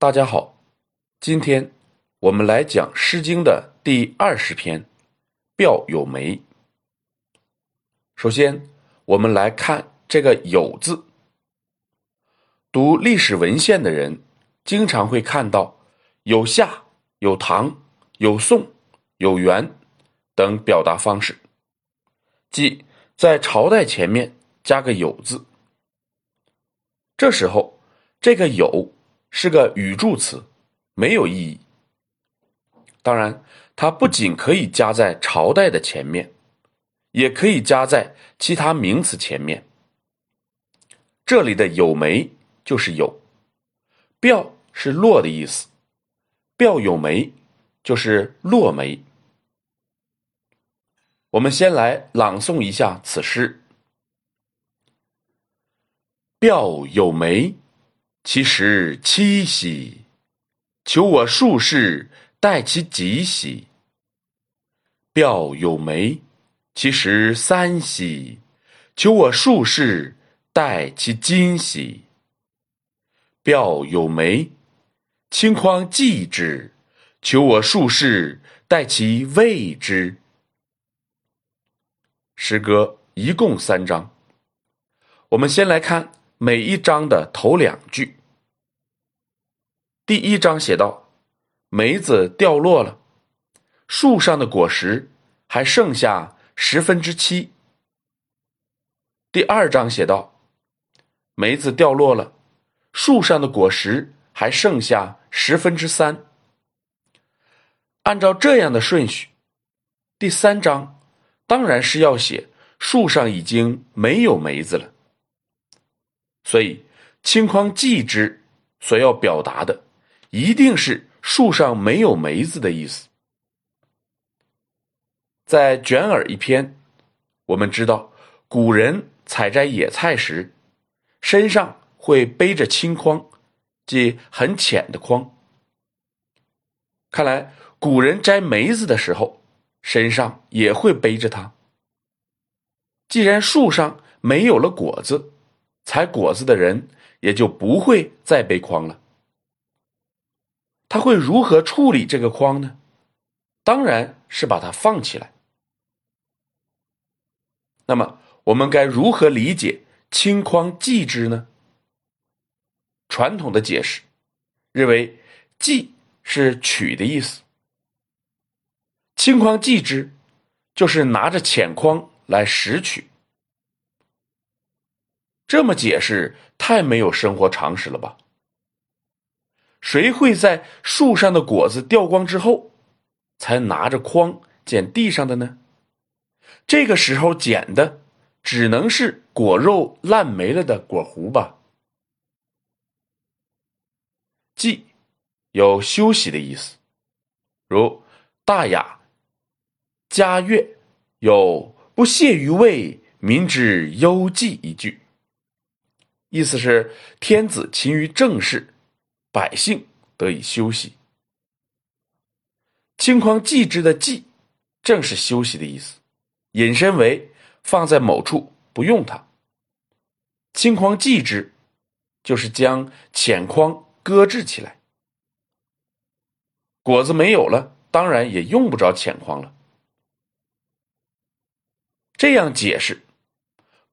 大家好，今天我们来讲《诗经》的第二十篇《表有梅》。首先，我们来看这个“有”字。读历史文献的人经常会看到有夏、有唐、有宋、有元等表达方式，即在朝代前面加个“有”字。这时候，这个“有”是个语助词，没有意义。当然，它不仅可以加在朝代的前面，也可以加在其他名词前面。这里的“有梅”就是“有”，“表”是“落”的意思，“表有梅”就是“落梅”。我们先来朗诵一下此诗。表有梅，其实七兮。求我术士代其几兮。表有梅，其实三兮。求我术士代其今兮。表有梅，顷筐寄之。求我术士代其未之。诗歌一共三章，我们先来看。每一章的头两句，第一章写道：“梅子掉落了，树上的果实还剩下十分之七。”第二章写道：“梅子掉落了，树上的果实还剩下十分之三。”按照这样的顺序，第三章当然是要写树上已经没有梅子了。所以，青筐寄之所要表达的，一定是树上没有梅子的意思。在《卷耳》一篇，我们知道古人采摘野菜时，身上会背着青筐，即很浅的筐。看来古人摘梅子的时候，身上也会背着它。既然树上没有了果子，采果子的人也就不会再背筐了。他会如何处理这个筐呢？当然是把它放起来。那么，我们该如何理解“轻筐寄之”呢？传统的解释认为，“寄”是取的意思，“轻筐寄之”就是拿着浅筐来拾取。这么解释太没有生活常识了吧？谁会在树上的果子掉光之后，才拿着筐捡地上的呢？这个时候捡的只能是果肉烂没了的果核吧？季有休息的意思，如《大雅》嘉乐有“不屑于为民之忧计”一句。意思是天子勤于政事，百姓得以休息。轻筐寄之的寄，正是休息的意思，引申为放在某处不用它。轻筐寄之，就是将浅筐搁置起来。果子没有了，当然也用不着浅筐了。这样解释。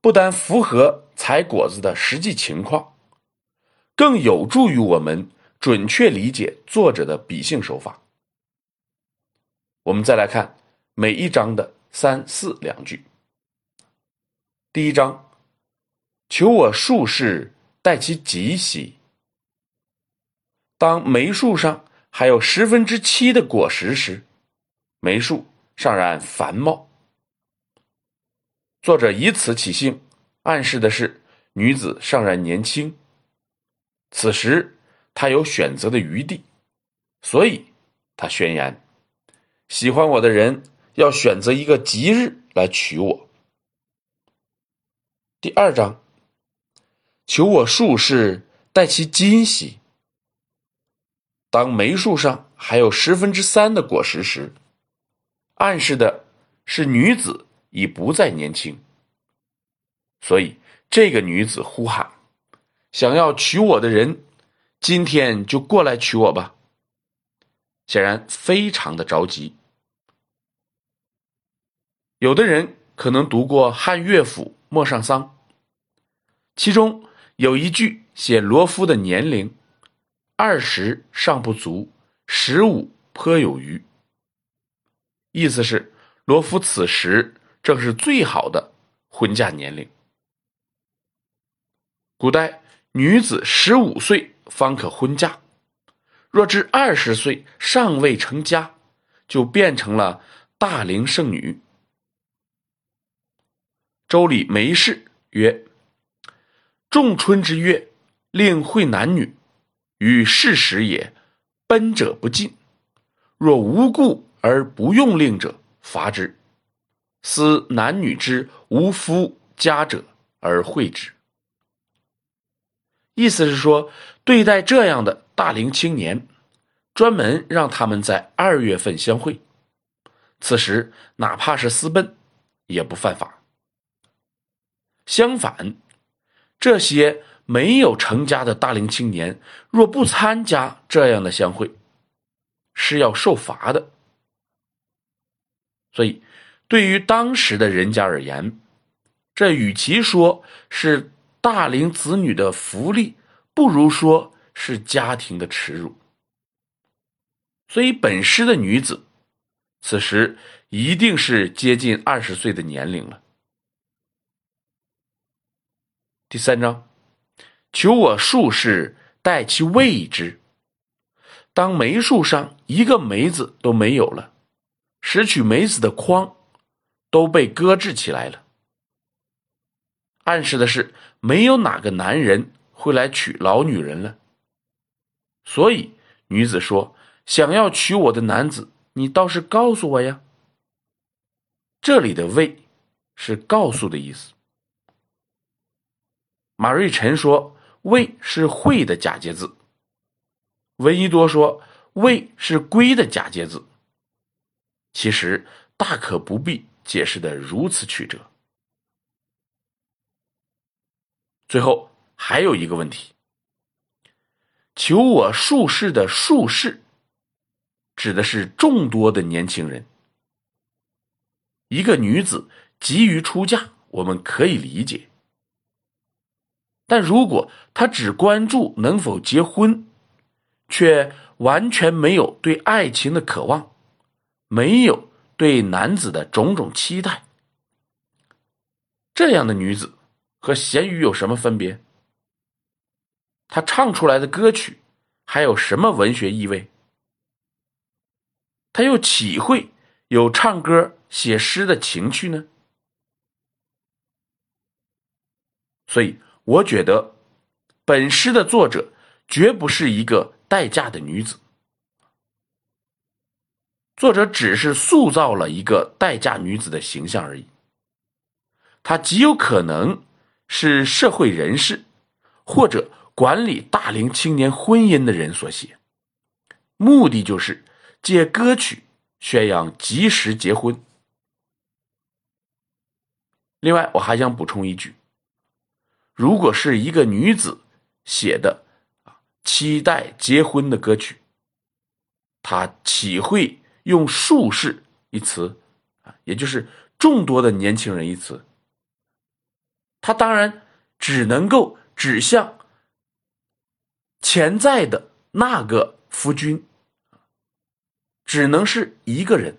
不但符合采果子的实际情况，更有助于我们准确理解作者的笔性手法。我们再来看每一章的三四两句。第一章：“求我术士待其吉兮。”当梅树上还有十分之七的果实时，梅树尚然繁茂。作者以此起兴，暗示的是女子尚然年轻，此时她有选择的余地，所以他宣言：喜欢我的人要选择一个吉日来娶我。第二章，求我术士待其今喜。当梅树上还有十分之三的果实时，暗示的是女子。已不再年轻，所以这个女子呼喊：“想要娶我的人，今天就过来娶我吧。”显然非常的着急。有的人可能读过汉乐府《陌上桑》，其中有一句写罗夫的年龄：“二十尚不足，十五颇有余。”意思是罗夫此时正是最好的婚嫁年龄。古代女子十五岁方可婚嫁。若至二十岁尚未成家，就变成了大龄剩女。周礼梅氏曰：“仲春之月，令会男女，与事时也，奔者不进。若无故而不用令者，罚之。思男女之无夫家者而会之。”意思是说，对待这样的。大龄青年，专门让他们在二月份相会，此时哪怕是私奔，也不犯法。相反，这些没有成家的大龄青年，若不参加这样的相会，是要受罚的。所以，对于当时的人家而言，这与其说是大龄子女的福利，不如说。是家庭的耻辱，所以本诗的女子，此时一定是接近二十岁的年龄了。第三章，求我术士待其位之。当梅树上一个梅子都没有了，拾取梅子的筐都被搁置起来了，暗示的是没有哪个男人会来娶老女人了。所以，女子说：“想要娶我的男子，你倒是告诉我呀。”这里的“为”是告诉的意思。马瑞辰说：“为”是会的假借字。闻一多说：“为”是归的假借字。其实大可不必解释的如此曲折。最后还有一个问题。求我术士的术士，指的是众多的年轻人。一个女子急于出嫁，我们可以理解。但如果她只关注能否结婚，却完全没有对爱情的渴望，没有对男子的种种期待，这样的女子和咸鱼有什么分别？他唱出来的歌曲还有什么文学意味？他又岂会有唱歌写诗的情趣呢？所以，我觉得本诗的作者绝不是一个待嫁的女子，作者只是塑造了一个待嫁女子的形象而已。她极有可能是社会人士，或者。管理大龄青年婚姻的人所写，目的就是借歌曲宣扬及时结婚。另外，我还想补充一句：如果是一个女子写的啊期待结婚的歌曲，她岂会用“术士”一词啊，也就是众多的年轻人一词？他当然只能够指向。潜在的那个夫君，只能是一个人。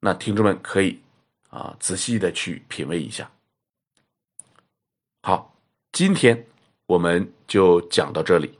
那听众们可以啊仔细的去品味一下。好，今天我们就讲到这里。